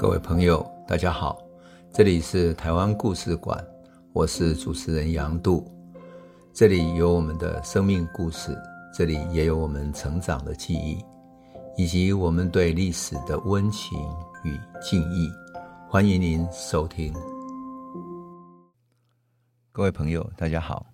各位朋友，大家好，这里是台湾故事馆，我是主持人杨度，这里有我们的生命故事，这里也有我们成长的记忆，以及我们对历史的温情与敬意。欢迎您收听。各位朋友，大家好。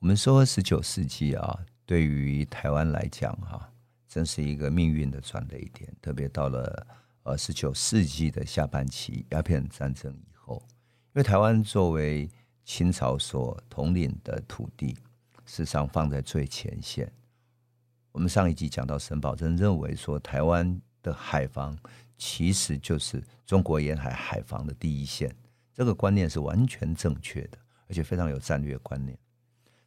我们说十九世纪啊，对于台湾来讲哈，真是一个命运的转捩点，特别到了。呃，十九世纪的下半期，鸦片战争以后，因为台湾作为清朝所统领的土地，事实上放在最前线。我们上一集讲到，沈葆桢认为说，台湾的海防其实就是中国沿海海防的第一线，这个观念是完全正确的，而且非常有战略观念。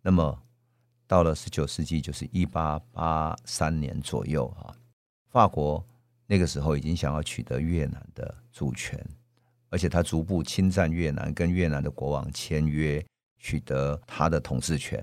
那么到了十九世纪，就是一八八三年左右啊，法国。那个时候已经想要取得越南的主权，而且他逐步侵占越南，跟越南的国王签约，取得他的统治权，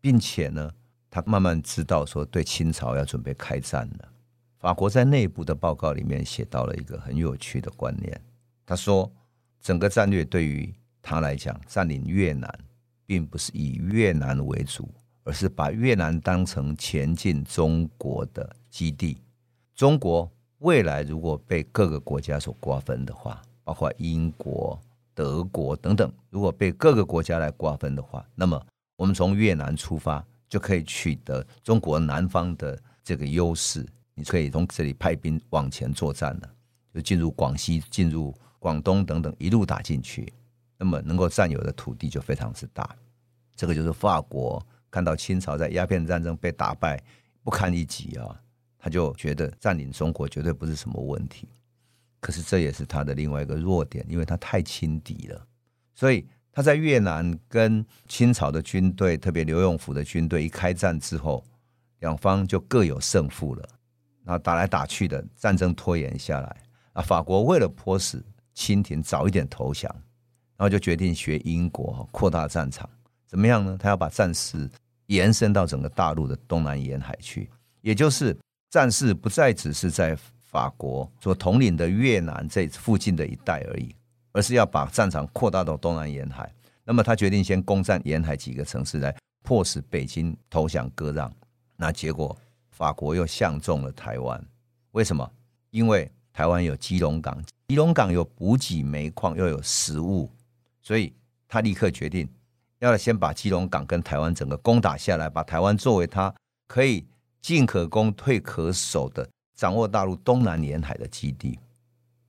并且呢，他慢慢知道说对清朝要准备开战了。法国在内部的报告里面写到了一个很有趣的观念，他说，整个战略对于他来讲，占领越南并不是以越南为主，而是把越南当成前进中国的基地，中国。未来如果被各个国家所瓜分的话，包括英国、德国等等，如果被各个国家来瓜分的话，那么我们从越南出发就可以取得中国南方的这个优势。你可以从这里派兵往前作战了，就进入广西、进入广东等等，一路打进去，那么能够占有的土地就非常之大。这个就是法国看到清朝在鸦片战争被打败不堪一击啊。他就觉得占领中国绝对不是什么问题，可是这也是他的另外一个弱点，因为他太轻敌了。所以他在越南跟清朝的军队，特别刘永福的军队一开战之后，两方就各有胜负了。然后打来打去的战争拖延下来，啊，法国为了迫使清廷早一点投降，然后就决定学英国扩大战场。怎么样呢？他要把战事延伸到整个大陆的东南沿海去，也就是。战事不再只是在法国所统领的越南这附近的一带而已，而是要把战场扩大到东南沿海。那么他决定先攻占沿海几个城市，来迫使北京投降割让。那结果法国又相中了台湾，为什么？因为台湾有基隆港，基隆港有补给煤矿，又有食物，所以他立刻决定要先把基隆港跟台湾整个攻打下来，把台湾作为他可以。进可攻，退可守的掌握大陆东南沿海的基地，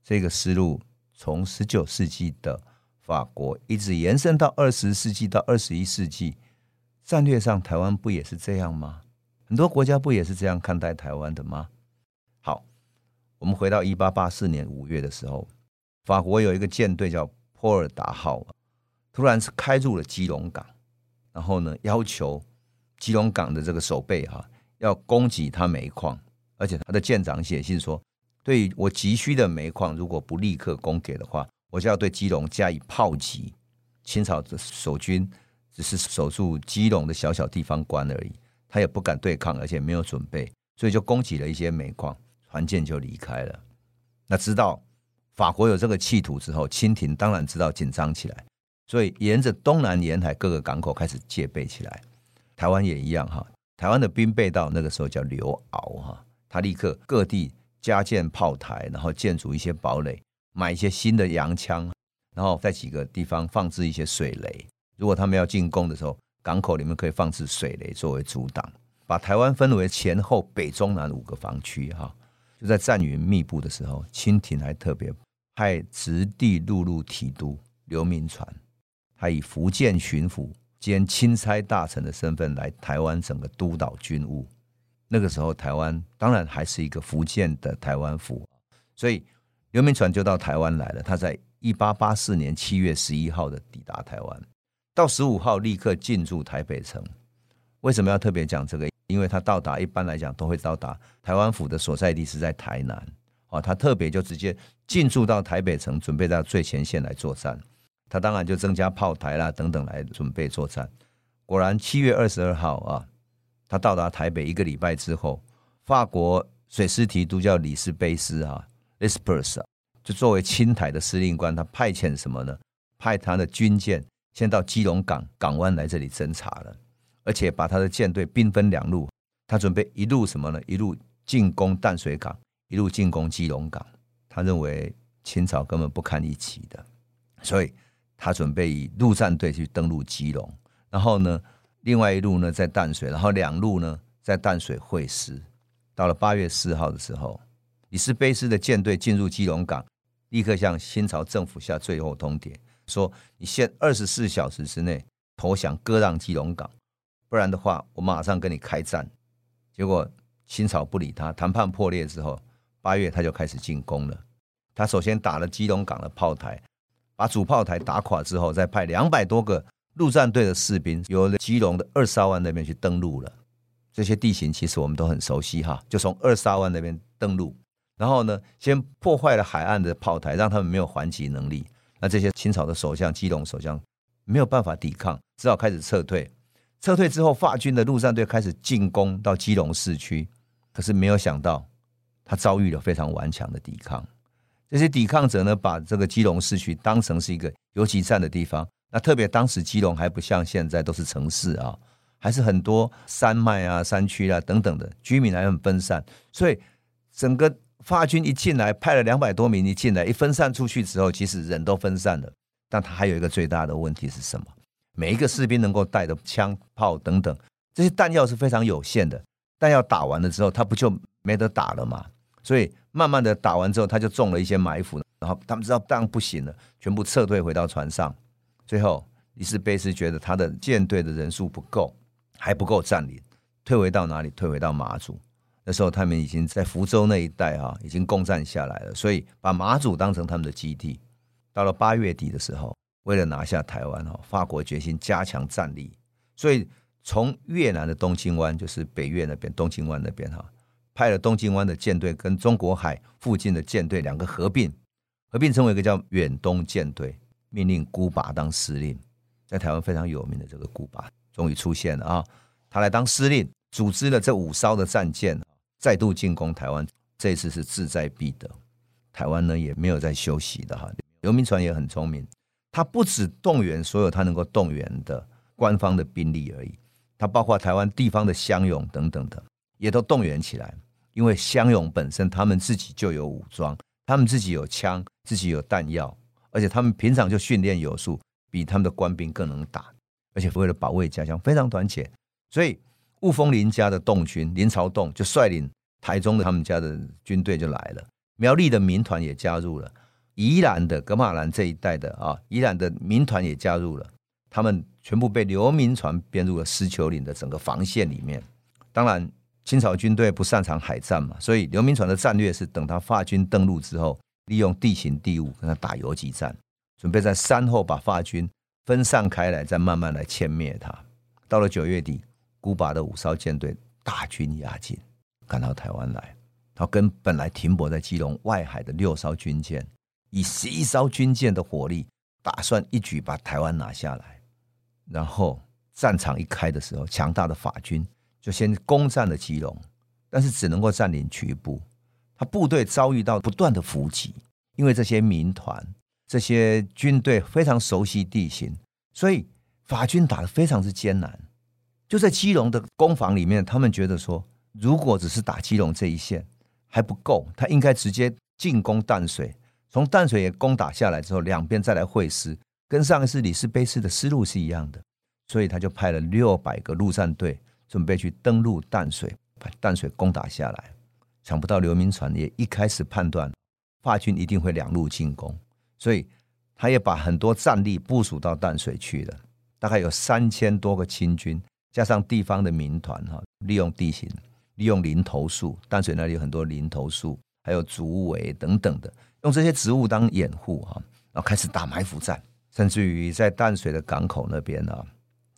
这个思路从十九世纪的法国一直延伸到二十世纪到二十一世纪，战略上台湾不也是这样吗？很多国家不也是这样看待台湾的吗？好，我们回到一八八四年五月的时候，法国有一个舰队叫波尔达号，突然是开入了基隆港，然后呢，要求基隆港的这个守备哈。要供给他煤矿，而且他的舰长写信说：“对于我急需的煤矿，如果不立刻供给的话，我就要对基隆加以炮击。”清朝的守军只是守住基隆的小小地方官而已，他也不敢对抗，而且没有准备，所以就供给了一些煤矿，船舰就离开了。那知道法国有这个企图之后，清廷当然知道紧张起来，所以沿着东南沿海各个港口开始戒备起来。台湾也一样哈。台湾的兵备道那个时候叫刘鳌哈，他立刻各地加建炮台，然后建筑一些堡垒，买一些新的洋枪，然后在几个地方放置一些水雷。如果他们要进攻的时候，港口里面可以放置水雷作为阻挡。把台湾分为前后北中南五个防区哈。就在战云密布的时候，清廷还特别派直隶陆路提督刘铭传，他以福建巡抚。兼钦差大臣的身份来台湾整个督导军务，那个时候台湾当然还是一个福建的台湾府，所以刘铭传就到台湾来了。他在一八八四年七月十一号的抵达台湾，到十五号立刻进驻台北城。为什么要特别讲这个？因为他到达一般来讲都会到达台湾府的所在地是在台南，哦，他特别就直接进驻到台北城，准备到最前线来作战。他当然就增加炮台啦，等等来准备作战。果然，七月二十二号啊，他到达台北一个礼拜之后，法国水师提督叫里斯贝斯啊 Lespers，就作为清台的司令官，他派遣什么呢？派他的军舰先到基隆港港湾来这里侦察了，而且把他的舰队兵分两路，他准备一路什么呢？一路进攻淡水港，一路进攻基隆港。他认为清朝根本不堪一击的，所以他准备以陆战队去登陆基隆，然后呢，另外一路呢在淡水，然后两路呢在淡水会师。到了八月四号的时候，李斯卑斯的舰队进入基隆港。立刻向清朝政府下最后通牒，说：“你限二十四小时之内投降，割让基隆港，不然的话，我马上跟你开战。”结果清朝不理他，谈判破裂之后，八月他就开始进攻了。他首先打了基隆港的炮台，把主炮台打垮之后，再派两百多个陆战队的士兵由基隆的二沙湾那边去登陆了。这些地形其实我们都很熟悉哈，就从二沙湾那边登陆。然后呢，先破坏了海岸的炮台，让他们没有还击能力。那这些清朝的守将、基隆守将没有办法抵抗，只好开始撤退。撤退之后，法军的陆战队开始进攻到基隆市区，可是没有想到，他遭遇了非常顽强的抵抗。这些抵抗者呢，把这个基隆市区当成是一个游击战的地方。那特别当时基隆还不像现在都是城市啊，还是很多山脉啊、山区啊等等的，居民还很分散，所以整个。法军一进来，派了两百多名一进来，一分散出去之后，其实人都分散了。但他还有一个最大的问题是什么？每一个士兵能够带的枪炮等等这些弹药是非常有限的。弹药打完了之后，他不就没得打了吗？所以慢慢的打完之后，他就中了一些埋伏，然后他们知道这样不行了，全部撤退回到船上。最后，李斯卑斯觉得他的舰队的人数不够，还不够占领，退回到哪里？退回到马祖。那时候他们已经在福州那一带哈，已经攻占下来了，所以把马祖当成他们的基地。到了八月底的时候，为了拿下台湾哈，法国决心加强战力，所以从越南的东清湾，就是北越那边东清湾那边哈，派了东京湾的舰队跟中国海附近的舰队两个合并，合并成为一个叫远东舰队，命令孤拔当司令，在台湾非常有名的这个孤拔终于出现了啊，他来当司令，组织了这五艘的战舰。再度进攻台湾，这次是志在必得。台湾呢也没有在休息的哈。刘铭传也很聪明，他不只动员所有他能够动员的官方的兵力而已，他包括台湾地方的乡勇等等的，也都动员起来。因为乡勇本身他们自己就有武装，他们自己有枪，自己有弹药，而且他们平常就训练有素，比他们的官兵更能打，而且为了保卫家乡非常团结，所以。雾峰林家的洞军林朝栋就率领台中的他们家的军队就来了，苗栗的民团也加入了，宜兰的噶玛兰这一带的啊，宜兰的民团也加入了，他们全部被刘铭传编入了狮球岭的整个防线里面。当然，清朝军队不擅长海战嘛，所以刘铭传的战略是等他法军登陆之后，利用地形地物跟他打游击战，准备在山后把法军分散开来，再慢慢来歼灭他。到了九月底。孤拔的五艘舰队大军压境，赶到台湾来，他跟本来停泊在基隆外海的六艘军舰，以十一艘军舰的火力，打算一举把台湾拿下来。然后战场一开的时候，强大的法军就先攻占了基隆，但是只能够占领局部。他部队遭遇到不断的伏击，因为这些民团、这些军队非常熟悉地形，所以法军打得非常之艰难。就在基隆的攻防里面，他们觉得说，如果只是打基隆这一线还不够，他应该直接进攻淡水，从淡水也攻打下来之后，两边再来会师，跟上一次李斯卑斯的思路是一样的。所以他就派了六百个陆战队，准备去登陆淡水，把淡水攻打下来。想不到刘铭传也一开始判断法军一定会两路进攻，所以他也把很多战力部署到淡水去了，大概有三千多个清军。加上地方的民团哈，利用地形，利用林投树，淡水那里有很多林投树，还有竹围等等的，用这些植物当掩护哈，然后开始打埋伏战，甚至于在淡水的港口那边呢，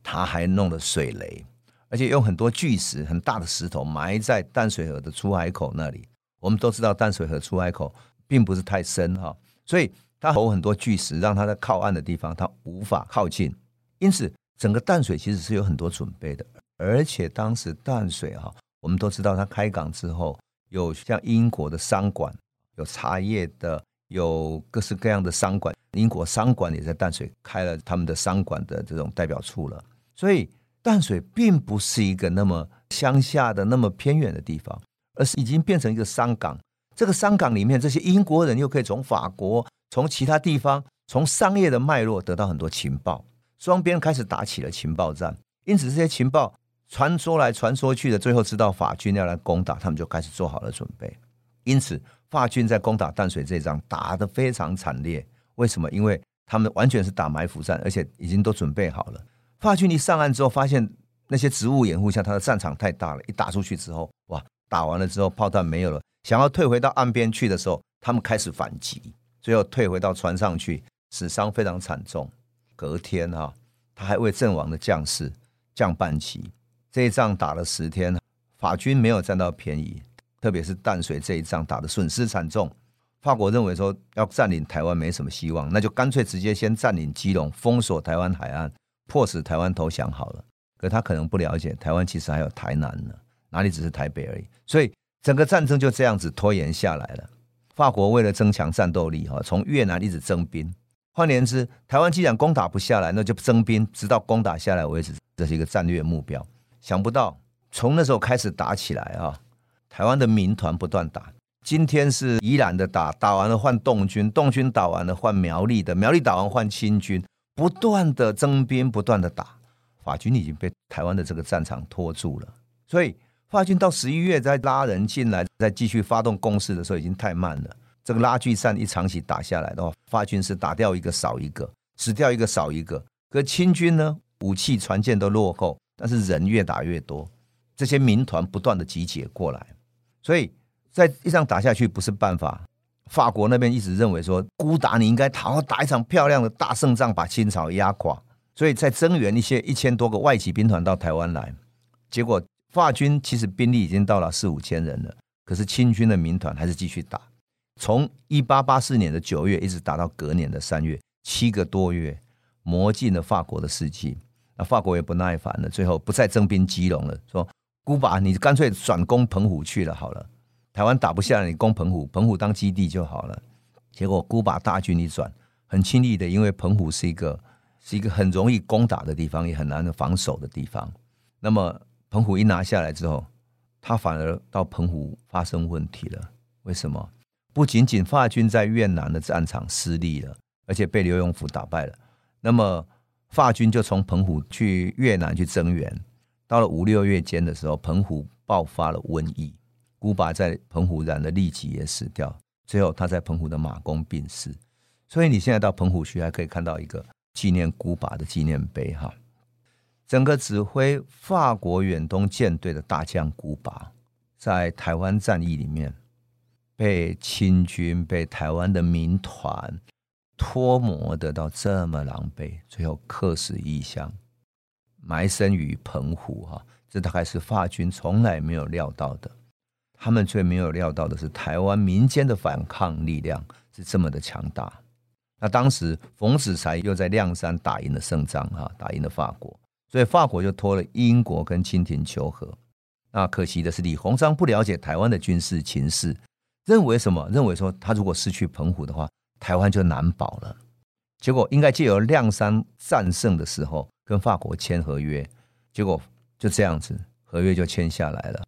他还弄了水雷，而且用很多巨石，很大的石头埋在淡水河的出海口那里。我们都知道淡水河出海口并不是太深哈，所以他投很多巨石，让他在靠岸的地方他无法靠近，因此。整个淡水其实是有很多准备的，而且当时淡水哈，我们都知道它开港之后有像英国的商馆，有茶叶的有各式各样的商馆，英国商馆也在淡水开了他们的商馆的这种代表处了。所以淡水并不是一个那么乡下的、那么偏远的地方，而是已经变成一个商港。这个商港里面，这些英国人又可以从法国、从其他地方、从商业的脉络得到很多情报，双边开始打起了情报战。因此，这些情报传说来传说去的，最后知道法军要来攻打，他们就开始做好了准备。因此，法军在攻打淡水这一仗打得非常惨烈。为什么？因为他们完全是打埋伏战，而且已经都准备好了。法军一上岸之后，发现那些植物掩护下，他的战场太大了。一打出去之后，哇！打完了之后，炮弹没有了。想要退回到岸边去的时候，他们开始反击，最后退回到船上去，死伤非常惨重。隔天哈、他还为阵亡的将士降半旗。这一仗打了十天，法军没有占到便宜，特别是淡水这一仗打得损失惨重。法国认为说要占领台湾没什么希望，那就干脆直接先占领基隆，封锁台湾海岸，迫使台湾投降好了。可他可能不了解，台湾其实还有台南呢，哪里只是台北而已，所以。整个战争就这样子拖延下来了。法国为了增强战斗力，哈，从越南一直征兵。换言之，台湾既然攻打不下来，那就征兵，直到攻打下来为止。这是一个战略目标。想不到从那时候开始打起来啊，台湾的民团不断打。今天是宜兰的打，打完了换共军，共军打完了换苗栗的，苗栗打完换清军，不断的征兵，不断的打。法军已经被台湾的这个战场拖住了，所以。法军到十一月再拉人进来，再继续发动攻势的时候，已经太慢了。这个拉锯战一场起打下来的话，法军是打掉一个少一个，死掉一个少一个。可清军呢，武器船舰都落后，但是人越打越多，这些民团不断的集结过来，所以在一仗打下去不是办法。法国那边一直认为说，孤达你应该好好打一场漂亮的大胜仗，把清朝压垮，所以再增援一些一千多个外籍兵团到台湾来，结果。法军其实兵力已经到了四五千人了，可是清军的民团还是继续打，从一八八四年的九月一直打到隔年的三月，七个多月，磨尽了法国的士气。那法国也不耐烦了，最后不再征兵基隆了，说孤把，你干脆转攻澎湖去了好了。台湾打不下来，你攻澎湖，澎湖当基地就好了。结果孤把大军一转，很轻易的，因为澎湖是一个是一个很容易攻打的地方，也很难的防守的地方。那么。澎湖一拿下来之后，他反而到澎湖发生问题了。为什么？不仅仅法军在越南的战场失利了，而且被刘永福打败了。那么法军就从澎湖去越南去增援。到了五六月间的时候，澎湖爆发了瘟疫，古巴在澎湖染了痢疾也死掉。最后他在澎湖的马公病逝。所以你现在到澎湖去，还可以看到一个纪念古巴的纪念碑哈。整个指挥法国远东舰队的大将古巴，在台湾战役里面被清军、被台湾的民团拖磨得到这么狼狈，最后客死异乡，埋身于澎湖。哈，这大概是法军从来没有料到的。他们最没有料到的是，台湾民间的反抗力量是这么的强大。那当时冯子材又在谅山打赢了胜仗，哈，打赢了法国。所以法国就托了英国跟清廷求和。那可惜的是，李鸿章不了解台湾的军事情势，认为什么？认为说他如果失去澎湖的话，台湾就难保了。结果应该借由谅山战胜的时候跟法国签合约，结果就这样子，合约就签下来了。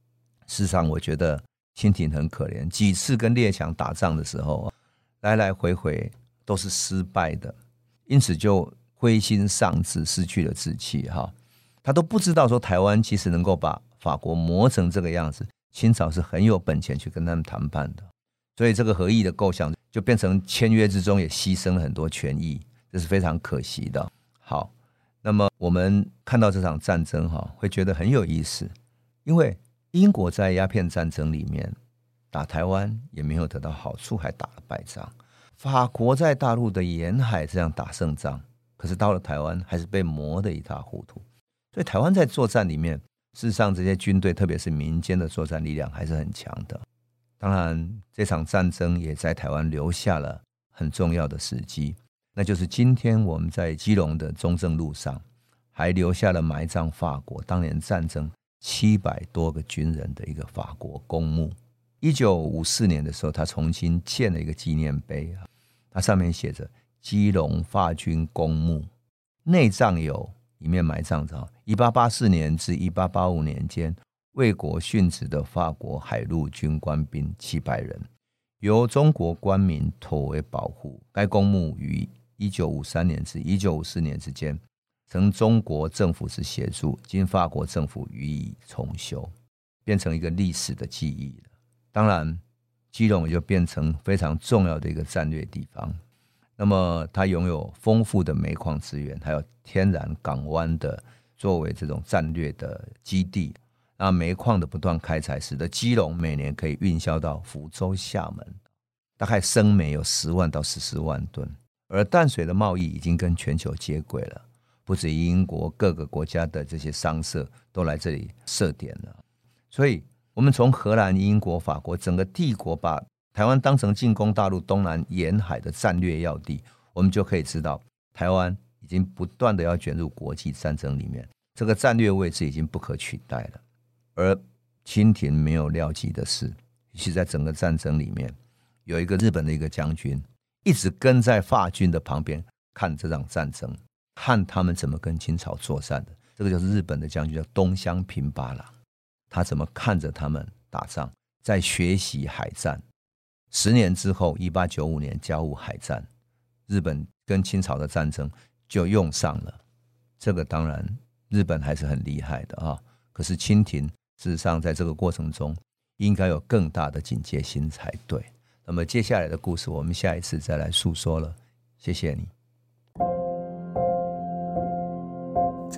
事实上，我觉得清廷很可怜，几次跟列强打仗的时候，来来回回都是失败的，因此就。灰心丧志，失去了志气，哈，他都不知道说台湾其实能够把法国磨成这个样子，清朝是很有本钱去跟他们谈判的，所以这个和议的构想就变成签约之中也牺牲了很多权益，这是非常可惜的。好，那么我们看到这场战争，哈，会觉得很有意思，因为英国在鸦片战争里面打台湾也没有得到好处，还打了败仗；法国在大陆的沿海这样打胜仗。可是到了台湾，还是被磨得一塌糊涂。所以台湾在作战里面，事实上这些军队，特别是民间的作战力量还是很强的。当然，这场战争也在台湾留下了很重要的时机，那就是今天我们在基隆的中正路上，还留下了埋葬法国当年战争七百多个军人的一个法国公墓。一九五四年的时候，他重新建了一个纪念碑啊。它上面写着“基隆法军公墓”，内葬有里面埋葬着一八八四年至一八八五年间为国殉职的法国海陆军官兵七百人，由中国官民妥为保护。该公墓于一九五三年至一九五四年之间，曾中国政府之协助，经法国政府予以重修，变成一个历史的记忆了。当然。基隆也就变成非常重要的一个战略地方。那么，它拥有丰富的煤矿资源，还有天然港湾的作为这种战略的基地。那煤矿的不断开采，使得基隆每年可以运销到福州、厦门，大概生煤有十万到十四万吨。而淡水的贸易已经跟全球接轨了，不止英国各个国家的这些商社都来这里设点了，所以。我们从荷兰、英国、法国整个帝国把台湾当成进攻大陆东南沿海的战略要地，我们就可以知道，台湾已经不断的要卷入国际战争里面，这个战略位置已经不可取代了。而清廷没有料及的是，其在整个战争里面，有一个日本的一个将军一直跟在法军的旁边看这场战争，看他们怎么跟清朝作战的。这个就是日本的将军叫东乡平八郎。他怎么看着他们打仗，在学习海战。十年之后，一八九五年甲午海战，日本跟清朝的战争就用上了。这个当然，日本还是很厉害的啊。可是清廷事实上在这个过程中，应该有更大的警戒心才对。那么接下来的故事，我们下一次再来诉说了。谢谢你。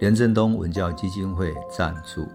连振东文教基金会赞助。